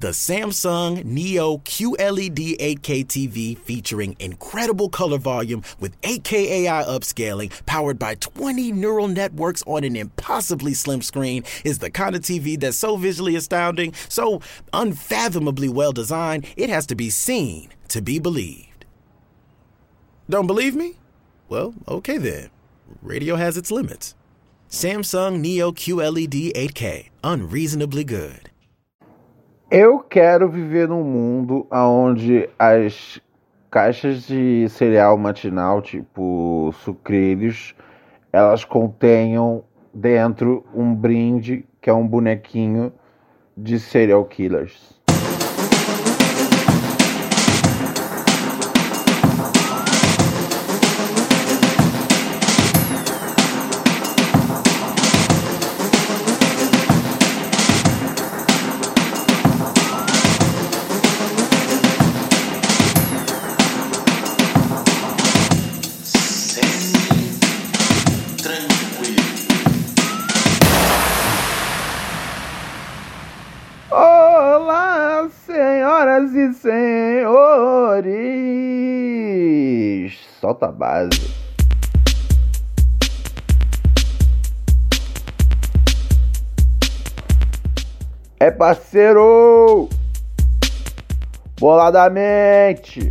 The Samsung Neo QLED 8K TV featuring incredible color volume with 8K AI upscaling powered by 20 neural networks on an impossibly slim screen is the kind of TV that's so visually astounding, so unfathomably well designed, it has to be seen to be believed. Don't believe me? Well, okay then. Radio has its limits. Samsung Neo QLED 8K, unreasonably good. Eu quero viver num mundo onde as caixas de cereal matinal, tipo sucrilhos, elas contenham dentro um brinde que é um bonequinho de serial killers. Solta a base. É parceiro! Boladamente!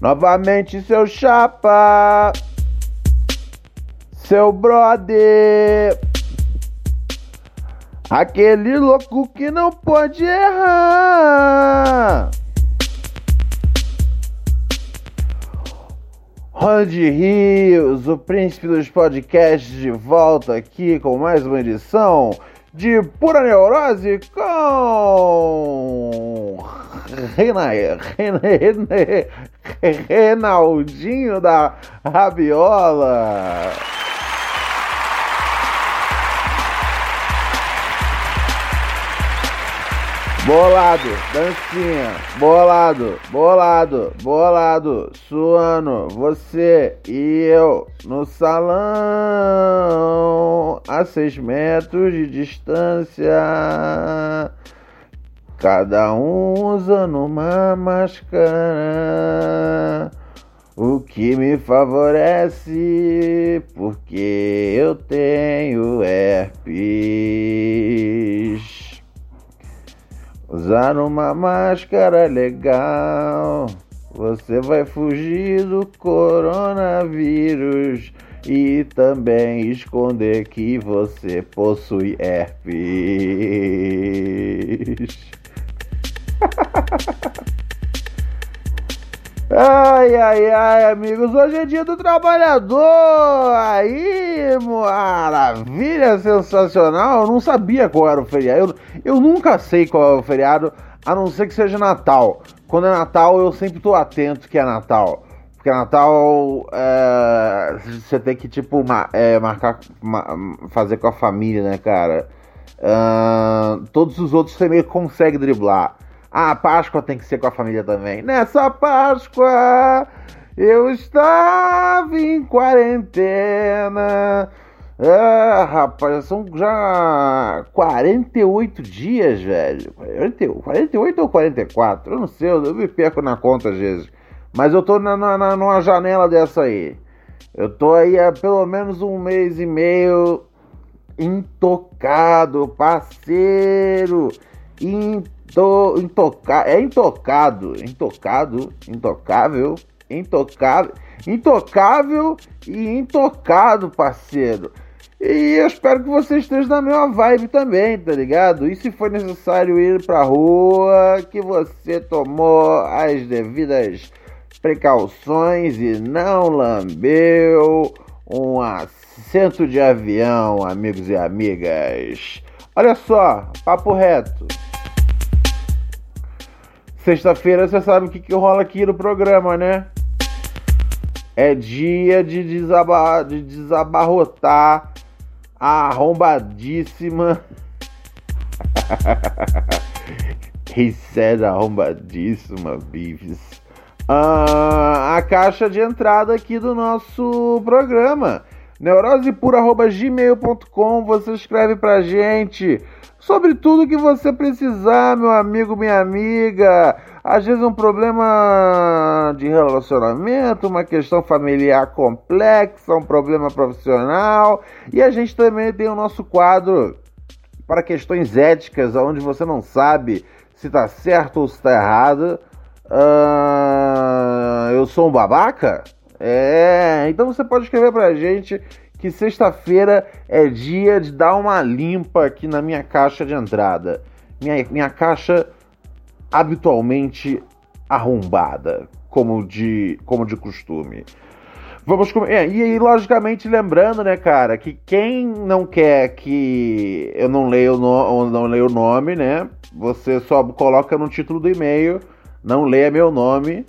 Novamente, seu chapa! Seu brother! Aquele louco que não pode errar. Ronald Rios, o príncipe dos podcasts, de volta aqui com mais uma edição de Pura Neurose com Rena, Rena, Renaldinho da Rabiola. Bolado, dancinha, bolado, bolado, bolado, suando, você e eu no salão a seis metros de distância, cada um usando uma máscara, o que me favorece porque eu tenho herpes. Usar uma máscara legal, você vai fugir do coronavírus e também esconder que você possui herpes. Ai, ai, ai, amigos, hoje é dia do trabalhador! Aí, maravilha, sensacional! Eu não sabia qual era o feriado, eu, eu nunca sei qual é o feriado, a não ser que seja Natal. Quando é Natal, eu sempre tô atento que é Natal. Porque Natal, é, você tem que, tipo, é, marcar, ma fazer com a família, né, cara? Uh, todos os outros você meio que consegue driblar. Ah, a Páscoa tem que ser com a família também. Nessa Páscoa eu estava em quarentena. Ah, rapaz, são já 48 dias, velho. 48 ou 44? Eu não sei, eu me perco na conta às vezes. Mas eu tô na, na, numa janela dessa aí. Eu tô aí há pelo menos um mês e meio intocado, parceiro. Intocado Tô intoca... É intocado, intocado, intocável, intocável, intocável e intocado, parceiro. E eu espero que você esteja na mesma vibe também, tá ligado? E se for necessário ir pra rua, que você tomou as devidas precauções e não lambeu um assento de avião, amigos e amigas. Olha só, papo reto. Sexta-feira você sabe o que, que rola aqui no programa, né? É dia de, desabar, de desabarrotar a arrombadíssima. He said arrombadíssima, Beavis. Ah, a caixa de entrada aqui do nosso programa. neurosepura.gmail.com Você escreve pra gente sobre tudo que você precisar, meu amigo, minha amiga. Às vezes um problema de relacionamento, uma questão familiar complexa, um problema profissional. E a gente também tem o nosso quadro para questões éticas, onde você não sabe se está certo ou se está errado. Uh, eu sou um babaca? É, então você pode escrever pra gente que sexta-feira é dia de dar uma limpa aqui na minha caixa de entrada. Minha, minha caixa habitualmente arrombada, como de, como de costume. Vamos é, e aí, logicamente, lembrando, né, cara, que quem não quer que eu não leia o, no, não leia o nome, né, você só coloca no título do e-mail, não leia meu nome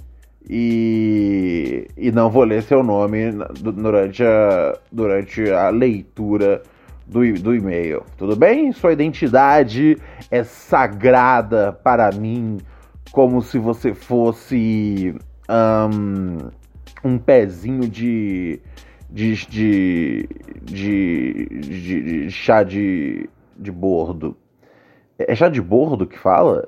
e, e não vou ler seu nome durante a, durante a leitura do, do e-mail. Tudo bem? Sua identidade é sagrada para mim, como se você fosse um, um pezinho de de, de, de, de, chá de, de bordo. É chá de bordo que fala?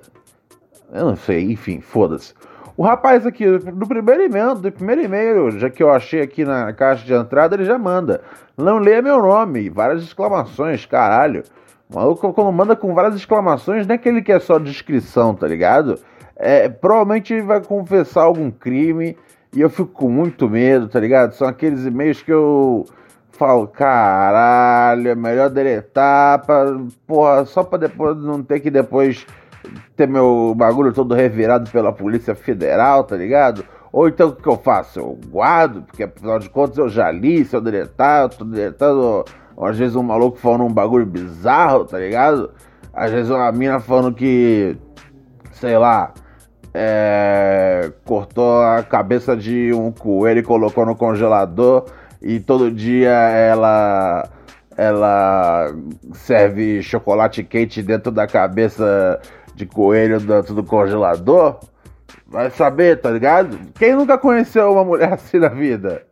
Eu não sei, enfim, foda-se. O rapaz aqui, do primeiro e-mail, do primeiro e-mail, já que eu achei aqui na caixa de entrada, ele já manda. Não leia meu nome, várias exclamações, caralho. O maluco, quando manda com várias exclamações, não é que ele quer só descrição, tá ligado? É, provavelmente ele vai confessar algum crime e eu fico com muito medo, tá ligado? São aqueles e-mails que eu falo, caralho, é melhor deletar, pra, porra, só pra depois não ter que depois ter meu bagulho todo revirado pela Polícia Federal, tá ligado? Ou então o que eu faço? Eu guardo, porque afinal de contas eu já li, se eu deletar, eu tô deletando. Às vezes um maluco falando um bagulho bizarro, tá ligado? Às vezes uma mina falando que, sei lá, é, cortou a cabeça de um coelho e colocou no congelador e todo dia ela ela serve chocolate quente dentro da cabeça de coelho dentro do congelador, vai saber, tá ligado? Quem nunca conheceu uma mulher assim na vida?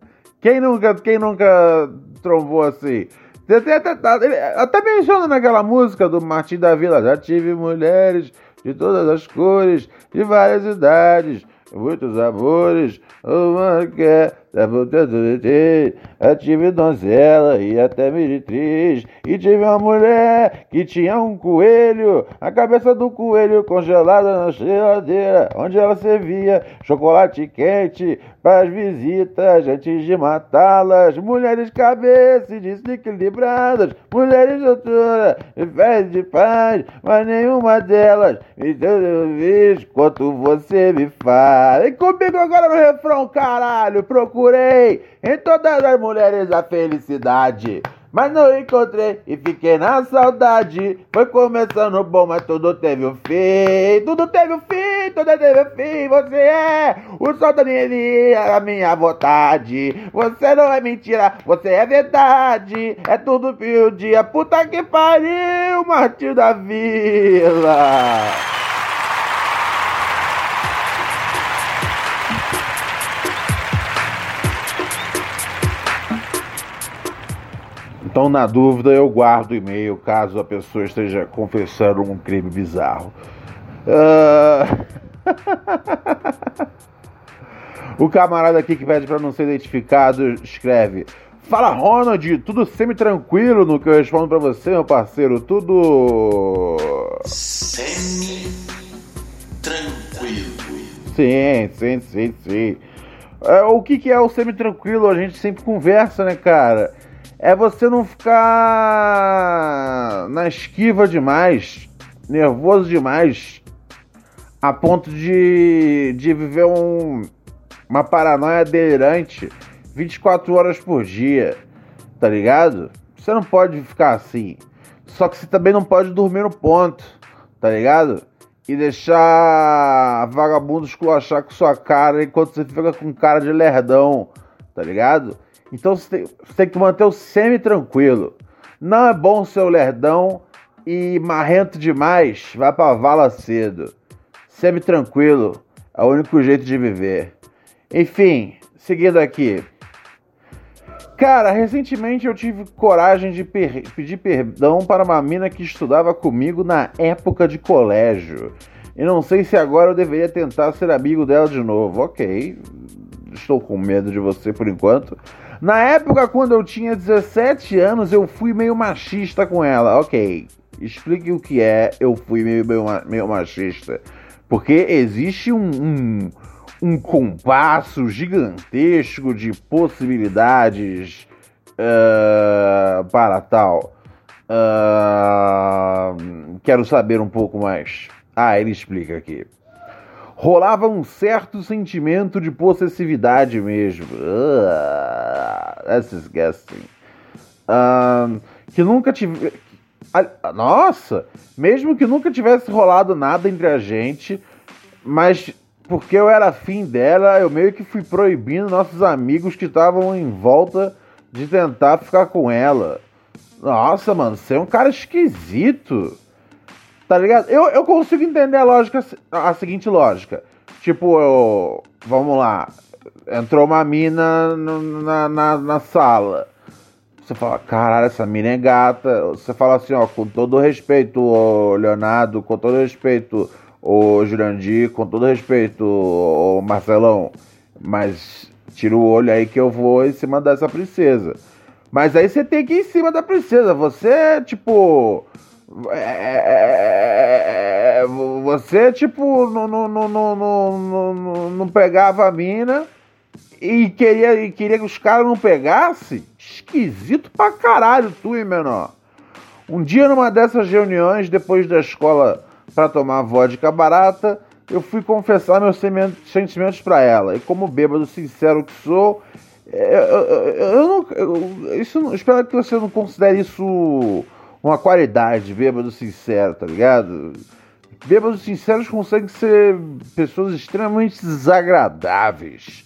Quem nunca, quem nunca trombou assim? Até, até, até menciona naquela música do Martim da Vila, já tive mulheres de todas as cores, de várias idades, muitos amores, uma quer eu tive donzela e até meretriz. E tive uma mulher que tinha um coelho, a cabeça do coelho congelada na geladeira, onde ela servia chocolate quente para as visitas antes de matá-las. Mulheres cabeças desequilibradas, mulheres doutoras, de fé de paz, mas nenhuma delas me deu vez quanto você me faz. E comigo agora no refrão, caralho, procura procurei em todas as mulheres a felicidade. Mas não encontrei e fiquei na saudade. Foi começando bom, mas tudo teve um fim. Tudo teve um fim, tudo teve um fim. Você é o sol da minha a minha vontade. Você não é mentira, você é verdade. É tudo fio dia, puta que pariu, Martinho da Vila. Então, na dúvida, eu guardo o e-mail caso a pessoa esteja confessando um crime bizarro. Uh... o camarada aqui que pede para não ser identificado escreve: Fala Ronald, tudo semi-tranquilo no que eu respondo para você, meu parceiro? Tudo. Semi-tranquilo. Sim, sim, sim, sim. É, o que, que é o semi-tranquilo? A gente sempre conversa, né, cara? É você não ficar na esquiva demais, nervoso demais, a ponto de, de viver um, uma paranoia delirante 24 horas por dia, tá ligado? Você não pode ficar assim. Só que você também não pode dormir no ponto, tá ligado? E deixar vagabundo esculachar com sua cara enquanto você fica com cara de lerdão, tá ligado? Então você tem, você tem que manter o semi-tranquilo. Não é bom ser o lerdão e marrento demais, vai pra vala cedo. Semi-tranquilo é o único jeito de viver. Enfim, seguindo aqui. Cara, recentemente eu tive coragem de per pedir perdão para uma mina que estudava comigo na época de colégio. E não sei se agora eu deveria tentar ser amigo dela de novo. Ok, estou com medo de você por enquanto. Na época, quando eu tinha 17 anos, eu fui meio machista com ela. Ok, explique o que é eu fui meio, meio, meio machista. Porque existe um, um, um compasso gigantesco de possibilidades uh, para tal. Uh, quero saber um pouco mais. Ah, ele explica aqui. Rolava um certo sentimento de possessividade mesmo. Uh, that's disgusting. Uh, que nunca tive. Nossa! Mesmo que nunca tivesse rolado nada entre a gente, mas porque eu era afim dela, eu meio que fui proibindo nossos amigos que estavam em volta de tentar ficar com ela. Nossa, mano, você é um cara esquisito. Tá ligado? Eu, eu consigo entender a lógica, a seguinte lógica. Tipo, eu, vamos lá, entrou uma mina na, na, na sala. Você fala, caralho, essa mina é gata. Você fala assim, ó, com todo respeito, ô Leonardo, com todo respeito, ô Jurandir, com todo respeito, ô Marcelão, mas tira o olho aí que eu vou em cima dessa princesa. Mas aí você tem que ir em cima da princesa. Você, tipo. É, é, é você, tipo, não, não, não, não, não, não pegava a mina e queria, e queria que os caras não pegassem? Esquisito pra caralho, tu, hein, menor? Um dia, numa dessas reuniões, depois da escola para tomar vodka barata, eu fui confessar meus sentimentos para ela. E como bêbado sincero que sou, eu, eu, eu não. Eu, isso, espero que você não considere isso uma qualidade, bêbado sincero, tá ligado? Bêbados sinceros conseguem ser pessoas extremamente desagradáveis.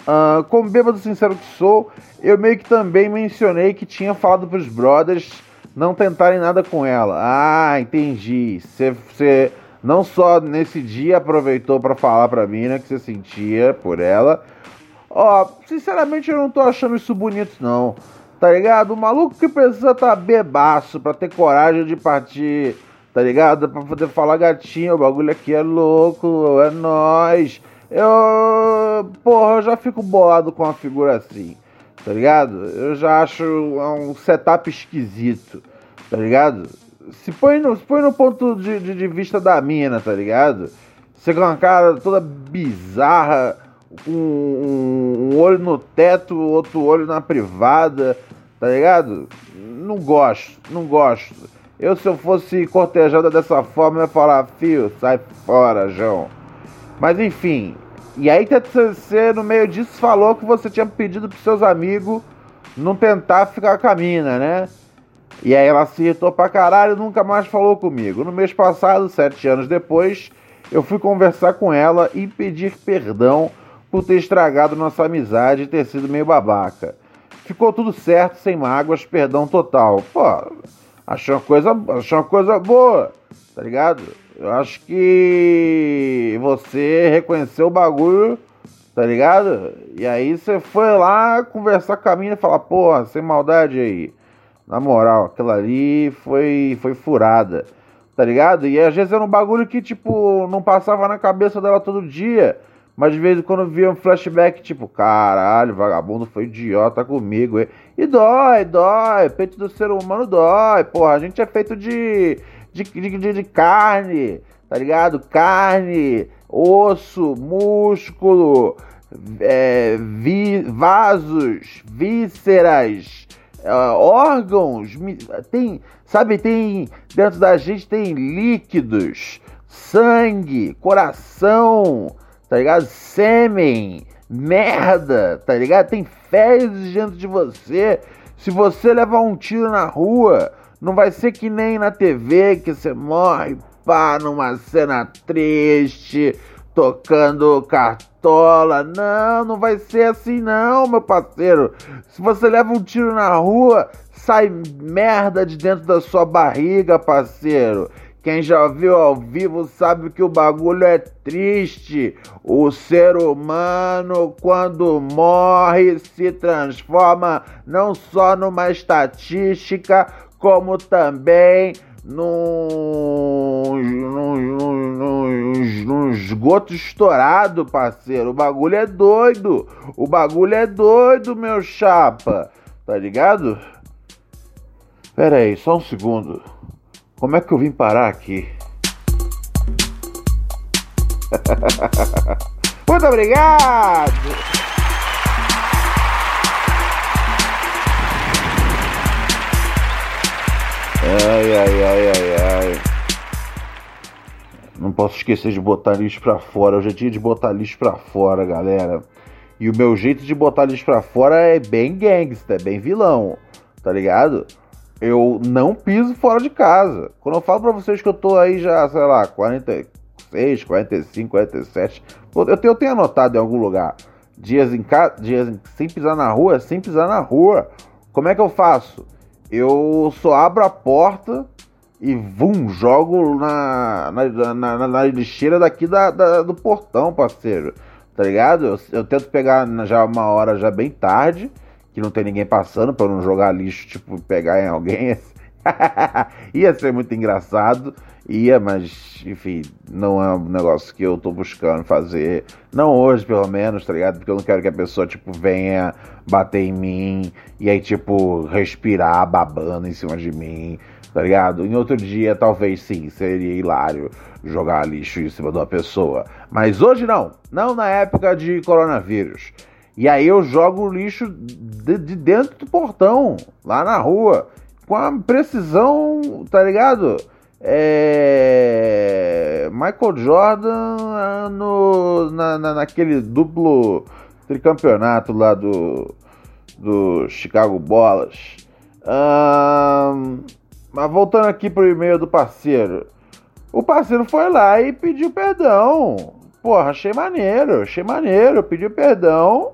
Uh, como bêbado sincero que sou, eu meio que também mencionei que tinha falado pros brothers não tentarem nada com ela. Ah, entendi. Você não só nesse dia aproveitou para falar pra mim né, que você sentia por ela. Ó, sinceramente eu não tô achando isso bonito não. Tá ligado? O maluco que precisa tá bebaço pra ter coragem de partir, tá ligado? Pra poder falar gatinho, o bagulho aqui é louco, é nós. Eu, porra, eu já fico bolado com uma figura assim, tá ligado? Eu já acho um setup esquisito, tá ligado? Se põe no, se põe no ponto de, de, de vista da mina, tá ligado? Você com uma cara toda bizarra, um, um, um olho no teto, outro olho na privada, tá ligado? Não gosto, não gosto. Eu, se eu fosse cortejada dessa forma, eu ia falar, fio, sai fora, João. Mas enfim, e aí você no meio disso falou que você tinha pedido pros seus amigos não tentar ficar com a mina, né? E aí ela se irritou pra caralho e nunca mais falou comigo. No mês passado, sete anos depois, eu fui conversar com ela e pedir perdão por ter estragado nossa amizade e ter sido meio babaca. Ficou tudo certo, sem mágoas, perdão total. Pô, achei uma coisa, achei uma coisa boa, tá ligado? Eu acho que você reconheceu o bagulho, tá ligado? E aí você foi lá conversar com a mina e falar, porra, sem maldade aí. Na moral, aquela ali foi, foi furada, tá ligado? E às vezes era um bagulho que, tipo, não passava na cabeça dela todo dia. Mas de vez em quando via um flashback, tipo, caralho, vagabundo foi idiota comigo. E dói, dói, peito do ser humano dói. Porra, a gente é feito de de, de, de carne, tá ligado? Carne, osso, músculo, é, vi, vasos, vísceras, é, órgãos, tem, sabe, tem dentro da gente tem líquidos, sangue, coração, tá ligado? Sêmen, merda, tá ligado? Tem fezes dentro de você. Se você levar um tiro na rua, não vai ser que nem na TV que você morre, pá, numa cena triste, tocando cartola. Não, não vai ser assim não, meu parceiro. Se você leva um tiro na rua, sai merda de dentro da sua barriga, parceiro. Quem já viu ao vivo sabe que o bagulho é triste. O ser humano, quando morre, se transforma não só numa estatística, como também num, esgoto estourado, parceiro. O bagulho é doido. O bagulho é doido, meu chapa. Tá ligado? Pera aí, só um segundo. Como é que eu vim parar aqui? Muito obrigado! Ai, ai, ai, ai, ai. Não posso esquecer de botar lixo pra fora. Hoje é dia de botar lixo pra fora, galera. E o meu jeito de botar lixo pra fora é bem gangsta, é bem vilão, tá ligado? Eu não piso fora de casa. Quando eu falo pra vocês que eu tô aí já, sei lá, 46, 45, 47, eu tenho, eu tenho anotado em algum lugar. Dias em casa, dias sem pisar na rua, sem pisar na rua. Como é que eu faço? eu só abro a porta e vum, jogo na, na, na, na lixeira daqui da, da, do portão, parceiro. Tá ligado? Eu, eu, tento pegar já uma hora já bem tarde, que não tem ninguém passando, para não jogar lixo, tipo, pegar em alguém. Ia ser muito engraçado. Ia, mas, enfim, não é um negócio que eu tô buscando fazer. Não hoje, pelo menos, tá ligado? Porque eu não quero que a pessoa, tipo, venha bater em mim e aí, tipo, respirar babando em cima de mim, tá ligado? Em outro dia, talvez sim, seria hilário jogar lixo em cima de uma pessoa. Mas hoje não. Não na época de coronavírus. E aí eu jogo lixo de, de dentro do portão, lá na rua, com a precisão, tá ligado? É... Michael Jordan ah, no, na, na, naquele duplo tricampeonato lá do, do Chicago Bolas. Um, mas voltando aqui pro e-mail do parceiro. O parceiro foi lá e pediu perdão. Porra, achei maneiro, achei maneiro, pediu perdão.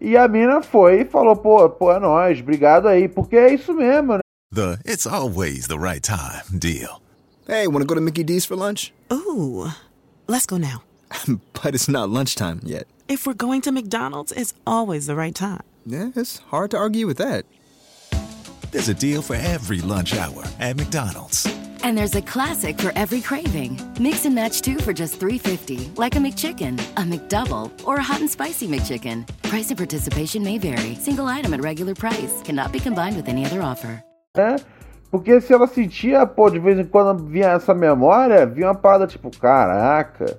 E a mina foi e falou, pô, pô, é nóis, obrigado aí, porque é isso mesmo, né? The it's always the right time deal. Hey, wanna go to Mickey D's for lunch? Ooh, let's go now. but it's not lunchtime yet. If we're going to McDonald's, it's always the right time. Yeah, it's hard to argue with that. There's a deal for every lunch hour at McDonald's. And there's a classic for every craving. Mix and match two for just $3.50, like a McChicken, a McDouble, or a hot and spicy McChicken. Price and participation may vary. Single item at regular price cannot be combined with any other offer. É, porque se ela sentia, pô, de vez em quando vinha essa memória, vinha uma parada tipo, caraca,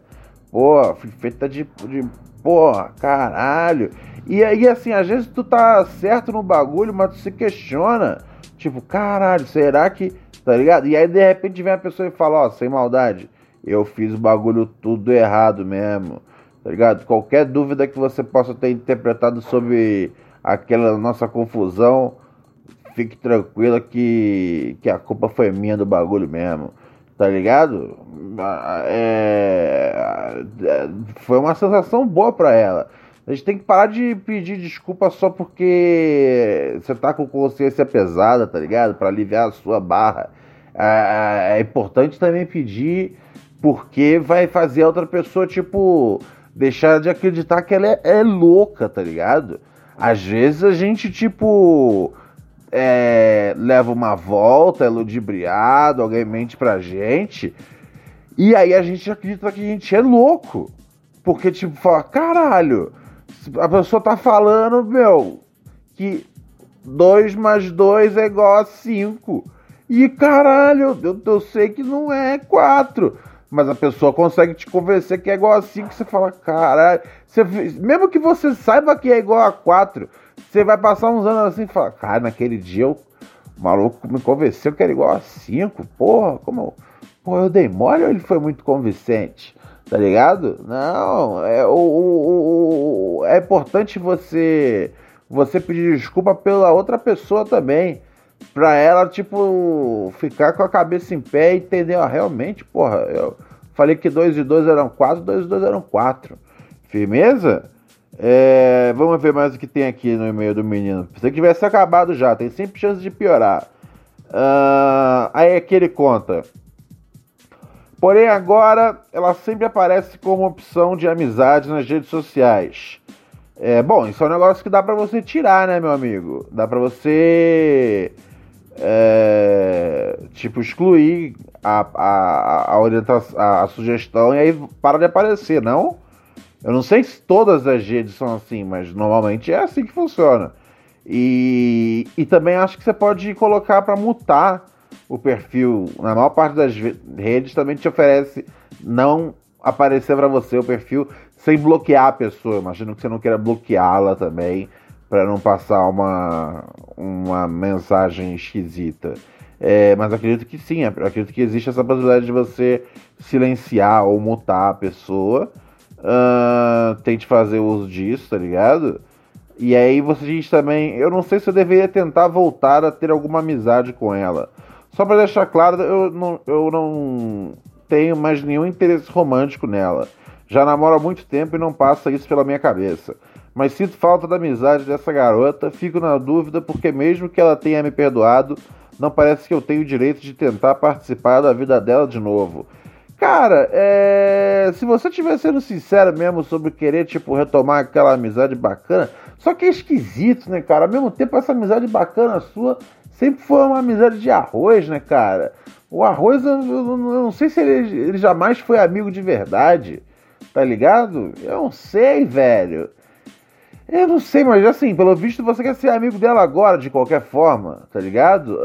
pô, feita de, de porra, caralho. E aí, assim, às vezes tu tá certo no bagulho, mas tu se questiona. Tipo, caralho, será que. Tá ligado? E aí, de repente, vem a pessoa e fala: Ó, sem maldade, eu fiz o bagulho tudo errado mesmo. Tá ligado? Qualquer dúvida que você possa ter interpretado sobre aquela nossa confusão, fique tranquila que, que a culpa foi minha do bagulho mesmo tá ligado? É, é, foi uma sensação boa para ela. A gente tem que parar de pedir desculpa só porque você tá com consciência pesada, tá ligado? Para aliviar a sua barra. É, importante também pedir porque vai fazer a outra pessoa, tipo, deixar de acreditar que ela é, é louca, tá ligado? Às vezes a gente, tipo, é, leva uma volta, é ludibriado, alguém mente pra gente. E aí a gente acredita que a gente é louco. Porque, tipo, fala, caralho, a pessoa tá falando, meu, que 2 mais 2 é igual a 5. E caralho, eu, eu sei que não é 4. Mas a pessoa consegue te convencer que é igual a 5. Você fala, caralho. Você, mesmo que você saiba que é igual a 4, você vai passar uns anos assim e falar, cara, naquele dia eu, o maluco me convenceu que era igual a 5. Porra, como eu, porra, eu dei mole ou ele foi muito convincente? Tá ligado? Não, é, o, o, o, é importante você você pedir desculpa pela outra pessoa também. Pra ela, tipo, ficar com a cabeça em pé e entender, ó, realmente, porra, eu falei que 2 e 2 eram 4, 2 e 2 eram 4. Firmeza? É, vamos ver mais o que tem aqui no e-mail do menino. Se tivesse acabado já, tem sempre chance de piorar. Uh, aí aqui ele conta. Porém, agora ela sempre aparece como opção de amizade nas redes sociais. É, bom, isso é um negócio que dá para você tirar, né, meu amigo? Dá para você é, tipo excluir a, a, a orientação, a, a, sugestão e aí para de aparecer, não? Eu não sei se todas as redes são assim, mas normalmente é assim que funciona. E, e também acho que você pode colocar para mutar o perfil. Na maior parte das redes também te oferece não aparecer para você o perfil sem bloquear a pessoa. Imagino que você não queira bloqueá-la também para não passar uma, uma mensagem esquisita. É, mas acredito que sim, acredito que existe essa possibilidade de você silenciar ou mutar a pessoa. Uh, tente fazer uso disso, tá ligado? E aí você diz também, eu não sei se eu deveria tentar voltar a ter alguma amizade com ela. Só para deixar claro, eu não, eu não tenho mais nenhum interesse romântico nela. Já namoro há muito tempo e não passa isso pela minha cabeça. Mas sinto falta da amizade dessa garota, fico na dúvida porque mesmo que ela tenha me perdoado, não parece que eu tenho o direito de tentar participar da vida dela de novo. Cara, é... se você estiver sendo sincero mesmo sobre querer, tipo, retomar aquela amizade bacana, só que é esquisito, né, cara? Ao mesmo tempo, essa amizade bacana sua sempre foi uma amizade de arroz, né, cara? O arroz, eu, eu, não sei se ele, ele jamais foi amigo de verdade, tá ligado? Eu não sei, velho. Eu não sei, mas assim, pelo visto você quer ser amigo dela agora, de qualquer forma, tá ligado?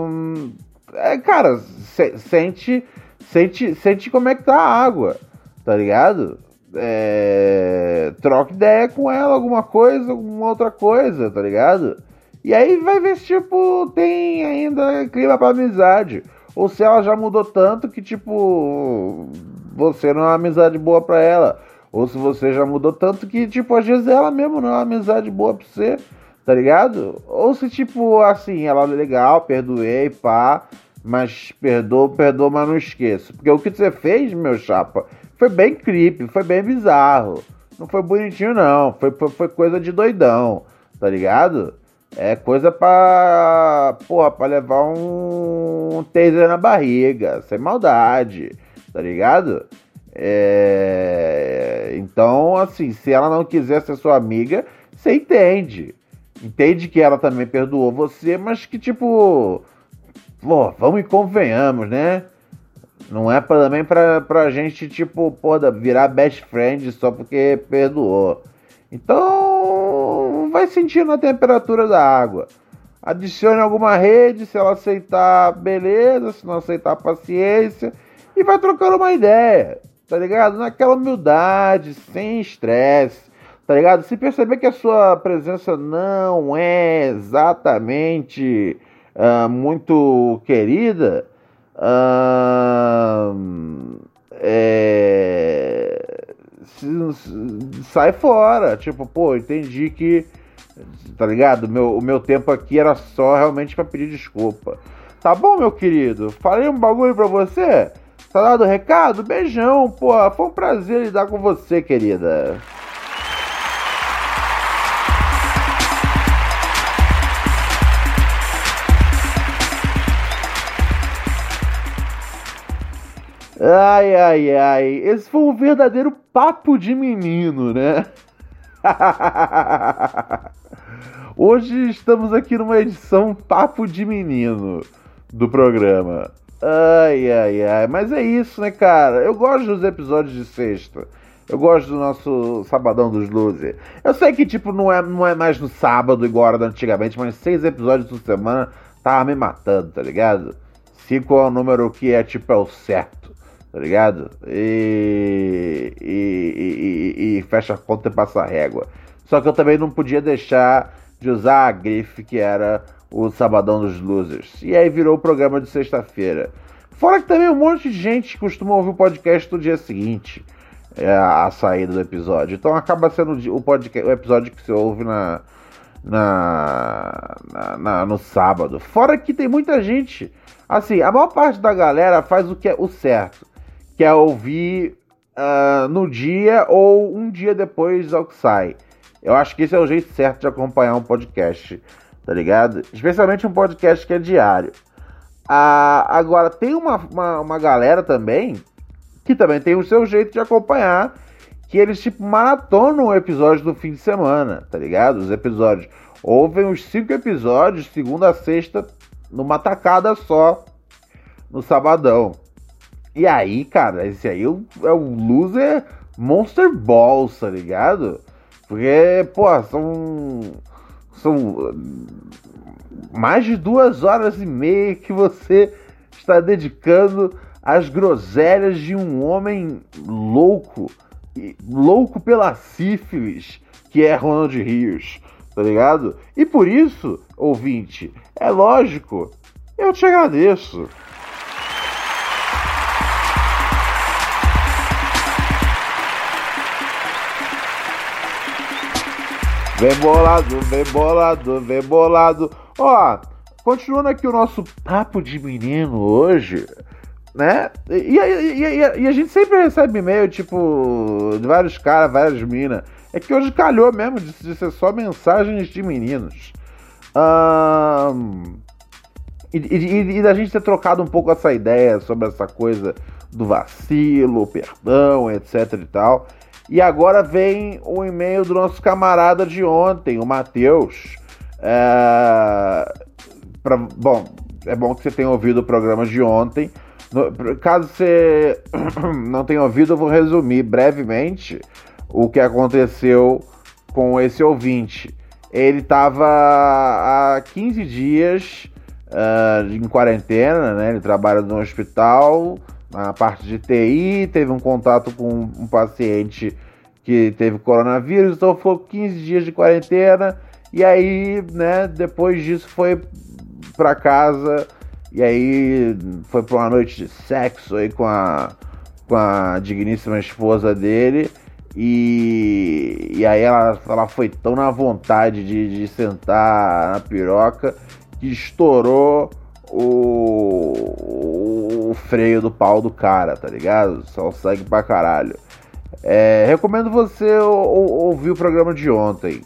Hum, é, cara, se, sente, sente, sente como é que tá a água, tá ligado? É, troca ideia com ela, alguma coisa, alguma outra coisa, tá ligado? E aí vai ver se, tipo, tem ainda clima pra amizade. Ou se ela já mudou tanto que, tipo, você não é uma amizade boa pra ela. Ou se você já mudou tanto que, tipo, às vezes ela mesmo não é uma amizade boa pra você, tá ligado? Ou se, tipo, assim, ela é legal, perdoei, pá, mas perdoa, perdoa, mas não esqueço. Porque o que você fez, meu chapa, foi bem creepy, foi bem bizarro. Não foi bonitinho, não. Foi, foi, foi coisa de doidão, tá ligado? É coisa pra, porra, pra levar um, um taser na barriga, sem maldade, tá ligado? É... Então, assim, se ela não quiser ser sua amiga, você entende. Entende que ela também perdoou você, mas que tipo. Pô, vamos e convenhamos, né? Não é pra, também pra, pra gente, tipo, pô, virar best friend só porque perdoou. Então, vai sentindo a temperatura da água. Adicione alguma rede, se ela aceitar, beleza. Se não aceitar, paciência. E vai trocando uma ideia tá ligado? Naquela humildade, sem estresse, tá ligado? Se perceber que a sua presença não é exatamente uh, muito querida, uh, é, sai fora. Tipo, pô, entendi que, tá ligado? Meu, o meu tempo aqui era só realmente para pedir desculpa. Tá bom, meu querido? Falei um bagulho pra você? Tá dado o recado? Beijão, pô. Foi um prazer lidar com você, querida. Ai, ai, ai. Esse foi um verdadeiro papo de menino, né? Hoje estamos aqui numa edição Papo de Menino do programa. Ai, ai, ai. Mas é isso, né, cara? Eu gosto dos episódios de sexta. Eu gosto do nosso Sabadão dos Losers. Eu sei que, tipo, não é, não é mais no sábado, igual era antigamente, mas seis episódios por semana tava me matando, tá ligado? Cinco é o número que é, tipo, é o certo, tá ligado? E, e, e, e fecha a conta e passa a régua. Só que eu também não podia deixar de usar a grife que era o Sabadão dos Losers. E aí virou o programa de sexta-feira. Fora que também um monte de gente costuma ouvir o podcast no dia seguinte, é, a saída do episódio. Então acaba sendo o, podcast, o episódio que você ouve na, na, na, na, no sábado. Fora que tem muita gente. Assim, a maior parte da galera faz o que é o certo, que é ouvir uh, no dia ou um dia depois ao que sai. Eu acho que esse é o jeito certo de acompanhar um podcast tá ligado? Especialmente um podcast que é diário. Ah, agora, tem uma, uma, uma galera também que também tem o seu jeito de acompanhar, que eles, tipo, maratonam o episódio do fim de semana, tá ligado? Os episódios. Ouvem os cinco episódios, segunda a sexta, numa tacada só, no sabadão. E aí, cara, esse aí é o, é loser Monster Balls, tá ligado? Porque, pô, são. São mais de duas horas e meia que você está dedicando às groselhas de um homem louco, louco pela sífilis, que é Ronald Rios, tá ligado? E por isso, ouvinte, é lógico, eu te agradeço. Vem bolado, vem bolado, vem bolado. Ó, continuando aqui o nosso papo de menino hoje, né? E, e, e, e a gente sempre recebe e-mail, tipo, de vários caras, várias minas. É que hoje calhou mesmo de, de ser só mensagens de meninos. Um, e, da gente ter trocado um pouco essa ideia sobre essa coisa do vacilo, perdão, etc e tal. E agora vem o e-mail do nosso camarada de ontem, o Matheus. É... Pra... Bom, é bom que você tenha ouvido o programa de ontem. No... Caso você não tenha ouvido, eu vou resumir brevemente o que aconteceu com esse ouvinte. Ele estava há 15 dias uh, em quarentena, né? Ele trabalha no hospital na parte de TI, teve um contato com um paciente que teve coronavírus, então foi 15 dias de quarentena e aí, né, depois disso foi para casa e aí foi para uma noite de sexo aí com a com a digníssima esposa dele. E, e aí ela, ela foi tão na vontade de, de sentar na piroca que estourou o, o freio do pau do cara, tá ligado? Só segue pra caralho. É, recomendo você ouvir o programa de ontem,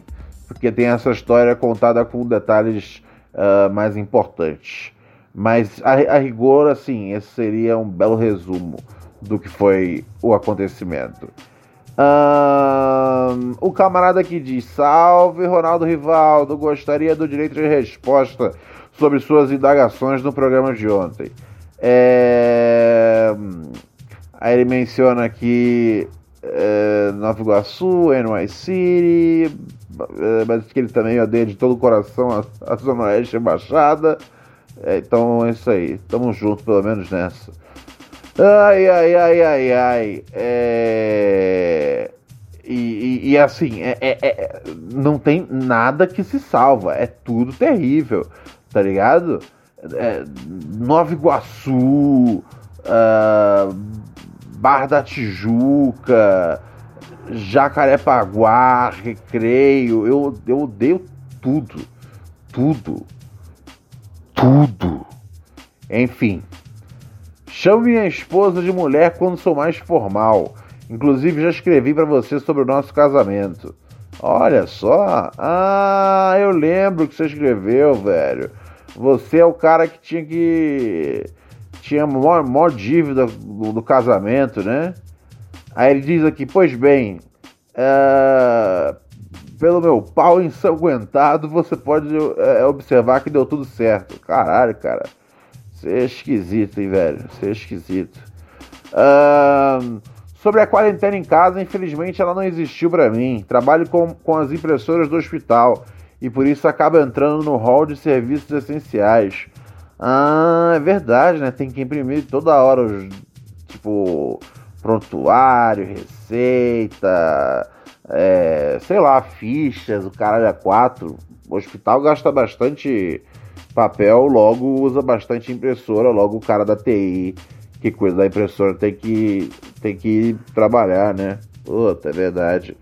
porque tem essa história contada com detalhes uh, mais importantes. Mas a, a, rigor, assim, esse seria um belo resumo do que foi o acontecimento. Um, o camarada que diz: Salve Ronaldo Rivaldo, gostaria do direito de resposta sobre suas indagações no programa de ontem. É... Aí ele menciona aqui é, Nova Iguaçu, NY City, é, mas que ele também odeia de todo o coração a, Zona Oeste e Baixada. É, então é isso aí, tamo junto pelo menos nessa. Ai, ai, ai, ai, ai. É... E, e, e, assim, é, é, é, não tem nada que se salva, é tudo terrível tá ligado? É, Nova Iguaçu, uh, Barra da Tijuca, Jacarepaguá, Recreio, eu, eu odeio tudo, tudo, tudo. Enfim, chame minha esposa de mulher quando sou mais formal. Inclusive já escrevi para você sobre o nosso casamento. Olha só. Ah, eu lembro que você escreveu, velho. Você é o cara que tinha que. Tinha maior, maior dívida do, do, casamento, né? Aí ele diz aqui: Pois bem, é... pelo meu pau ensanguentado, você pode é, observar que deu tudo certo. Caralho, cara. Você é esquisito, hein, velho? Você é esquisito. Uh... Sobre a quarentena em casa, infelizmente ela não existiu para mim. Trabalho com, com as impressoras do hospital e por isso acaba entrando no hall de serviços essenciais. Ah, é verdade, né? Tem que imprimir toda hora os tipo prontuário, receita, é, sei lá, fichas, o caralho é quatro. O hospital gasta bastante papel, logo usa bastante impressora, logo o cara da TI que cuida da impressora tem que, tem que trabalhar, né? Puta, é verdade.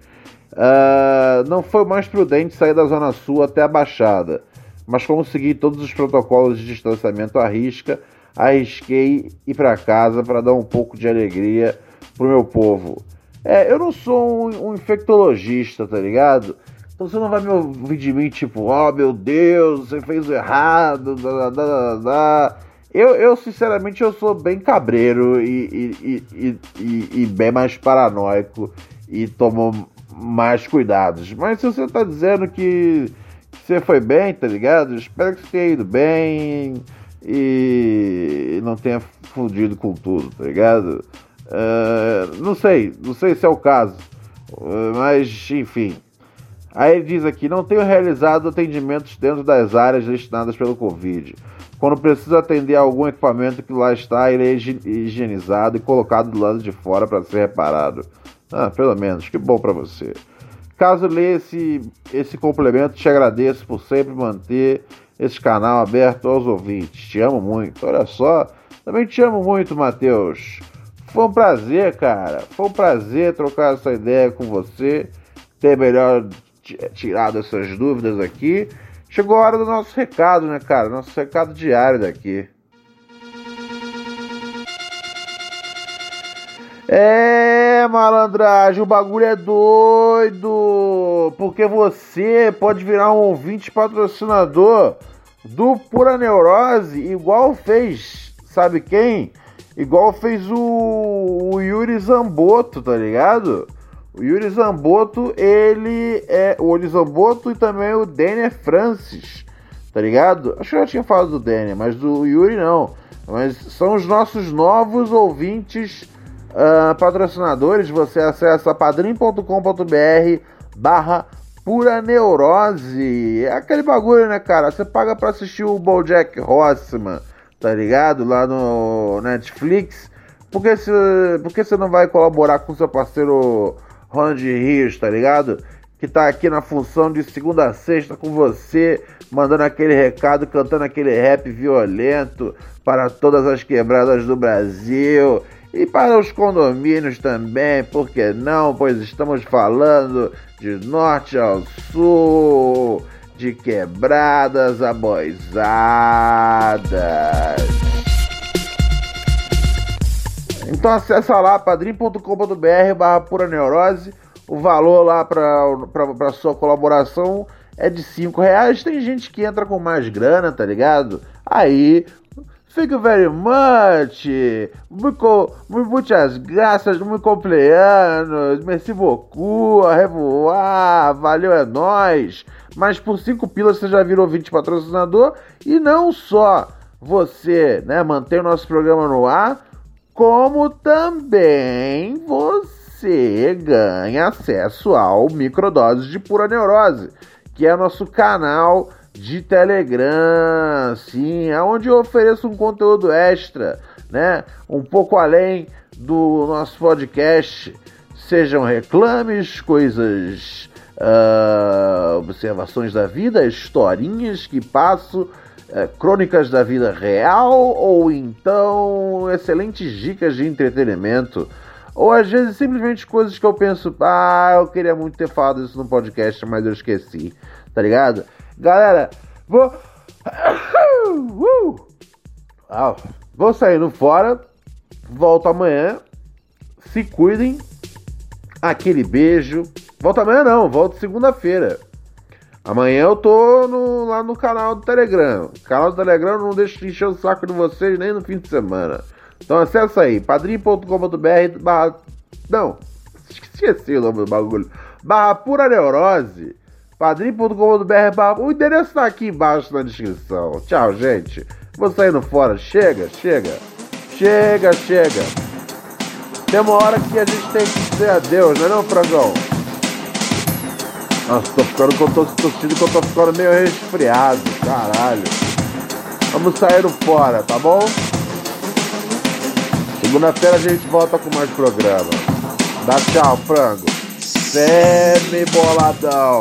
Uh, não foi mais prudente sair da Zona Sul até a Baixada, mas como segui todos os protocolos de distanciamento à risca, arrisquei ir para casa para dar um pouco de alegria pro meu povo. É, eu não sou um, um, infectologista, tá ligado? Então você não vai me ouvir de mim tipo, oh meu Deus, você fez errado, da, da, da, da. Eu, eu, sinceramente, eu sou bem cabreiro e, e, e, e, bem mais paranoico e tomo mais cuidados. Mas se você tá dizendo que você foi bem, tá ligado? Espero que você tenha ido bem e não tenha fundido com tudo, tá ligado? Uh, não sei, não sei se é o caso, mas enfim. Aí ele diz aqui: não tenho realizado atendimentos dentro das áreas destinadas pelo Covid. Quando preciso atender algum equipamento que lá está, ele é higienizado e colocado do lado de fora para ser reparado. Ah, pelo menos, que bom para você. Caso lê esse, esse complemento, te agradeço por sempre manter esse canal aberto aos ouvintes. Te amo muito. Olha só, também te amo muito, Matheus. Foi um prazer, cara. Foi um prazer trocar essa ideia com você, ter melhor tirado essas dúvidas aqui. Chegou a hora do nosso recado, né, cara? Nosso recado diário daqui. É, malandragem, o bagulho é doido. Porque você pode virar um ouvinte patrocinador do Pura Neurose, igual fez, sabe quem? Igual fez o, o Yuri Zamboto, tá ligado? O Yuri Zamboto, ele é o Yuri Zamboto e também o Daniel Francis, tá ligado? Acho que eu já tinha falado do Daniel, mas do Yuri não. Mas são os nossos novos ouvintes uh, patrocinadores. Você acessa padrim.com.br barra pura neurose. É aquele bagulho, né, cara? Você paga pra assistir o BoJack Horseman, tá ligado? Lá no Netflix. Você, por que você não vai colaborar com seu parceiro Ronald Rios, tá ligado? Que tá aqui na função de segunda a sexta com você, mandando aquele recado, cantando aquele rap violento para todas as quebradas do Brasil e para os condomínios também, por que não? Pois estamos falando de norte ao sul, de quebradas a boisadas. Então acessa lá padrim.com.br barra pura neurose. O valor lá para sua colaboração é de 5 reais. Tem gente que entra com mais grana, tá ligado? Aí, thank you very much. Muito, muitas graças, muito cumpleanos. Merci beaucoup. Revoar. Valeu, é nóis. Mas por 5 pilas você já virou 20 patrocinador. E não só você né, manter o nosso programa no ar como também você ganha acesso ao Microdoses de Pura Neurose, que é nosso canal de Telegram, sim, onde eu ofereço um conteúdo extra, né? Um pouco além do nosso podcast, sejam reclames, coisas, uh, observações da vida, historinhas que passo é, crônicas da vida real ou então excelentes dicas de entretenimento. Ou às vezes simplesmente coisas que eu penso, ah, eu queria muito ter falado isso no podcast, mas eu esqueci, tá ligado? Galera, vou. Uh! Ah, vou saindo fora, volto amanhã. Se cuidem. Aquele beijo. Volto amanhã não, volto segunda-feira. Amanhã eu tô no, lá no canal do Telegram. Canal do Telegram não deixa de encher o saco de vocês nem no fim de semana. Então acessa aí, padrim.com.br barra... Não, esqueci o nome do bagulho. Barra Pura Neurose. padrim.com.br barra... O endereço tá aqui embaixo na descrição. Tchau, gente. Vou saindo fora. Chega, chega. Chega, chega. Tem uma hora que a gente tem que dizer adeus, não é não, Fragão? Nossa, tô ficando que eu tô tossindo que eu tô ficando meio resfriado, caralho. Vamos sair fora, tá bom? Segunda-feira a gente volta com mais programa. Dá tchau, frango. Semi boladão.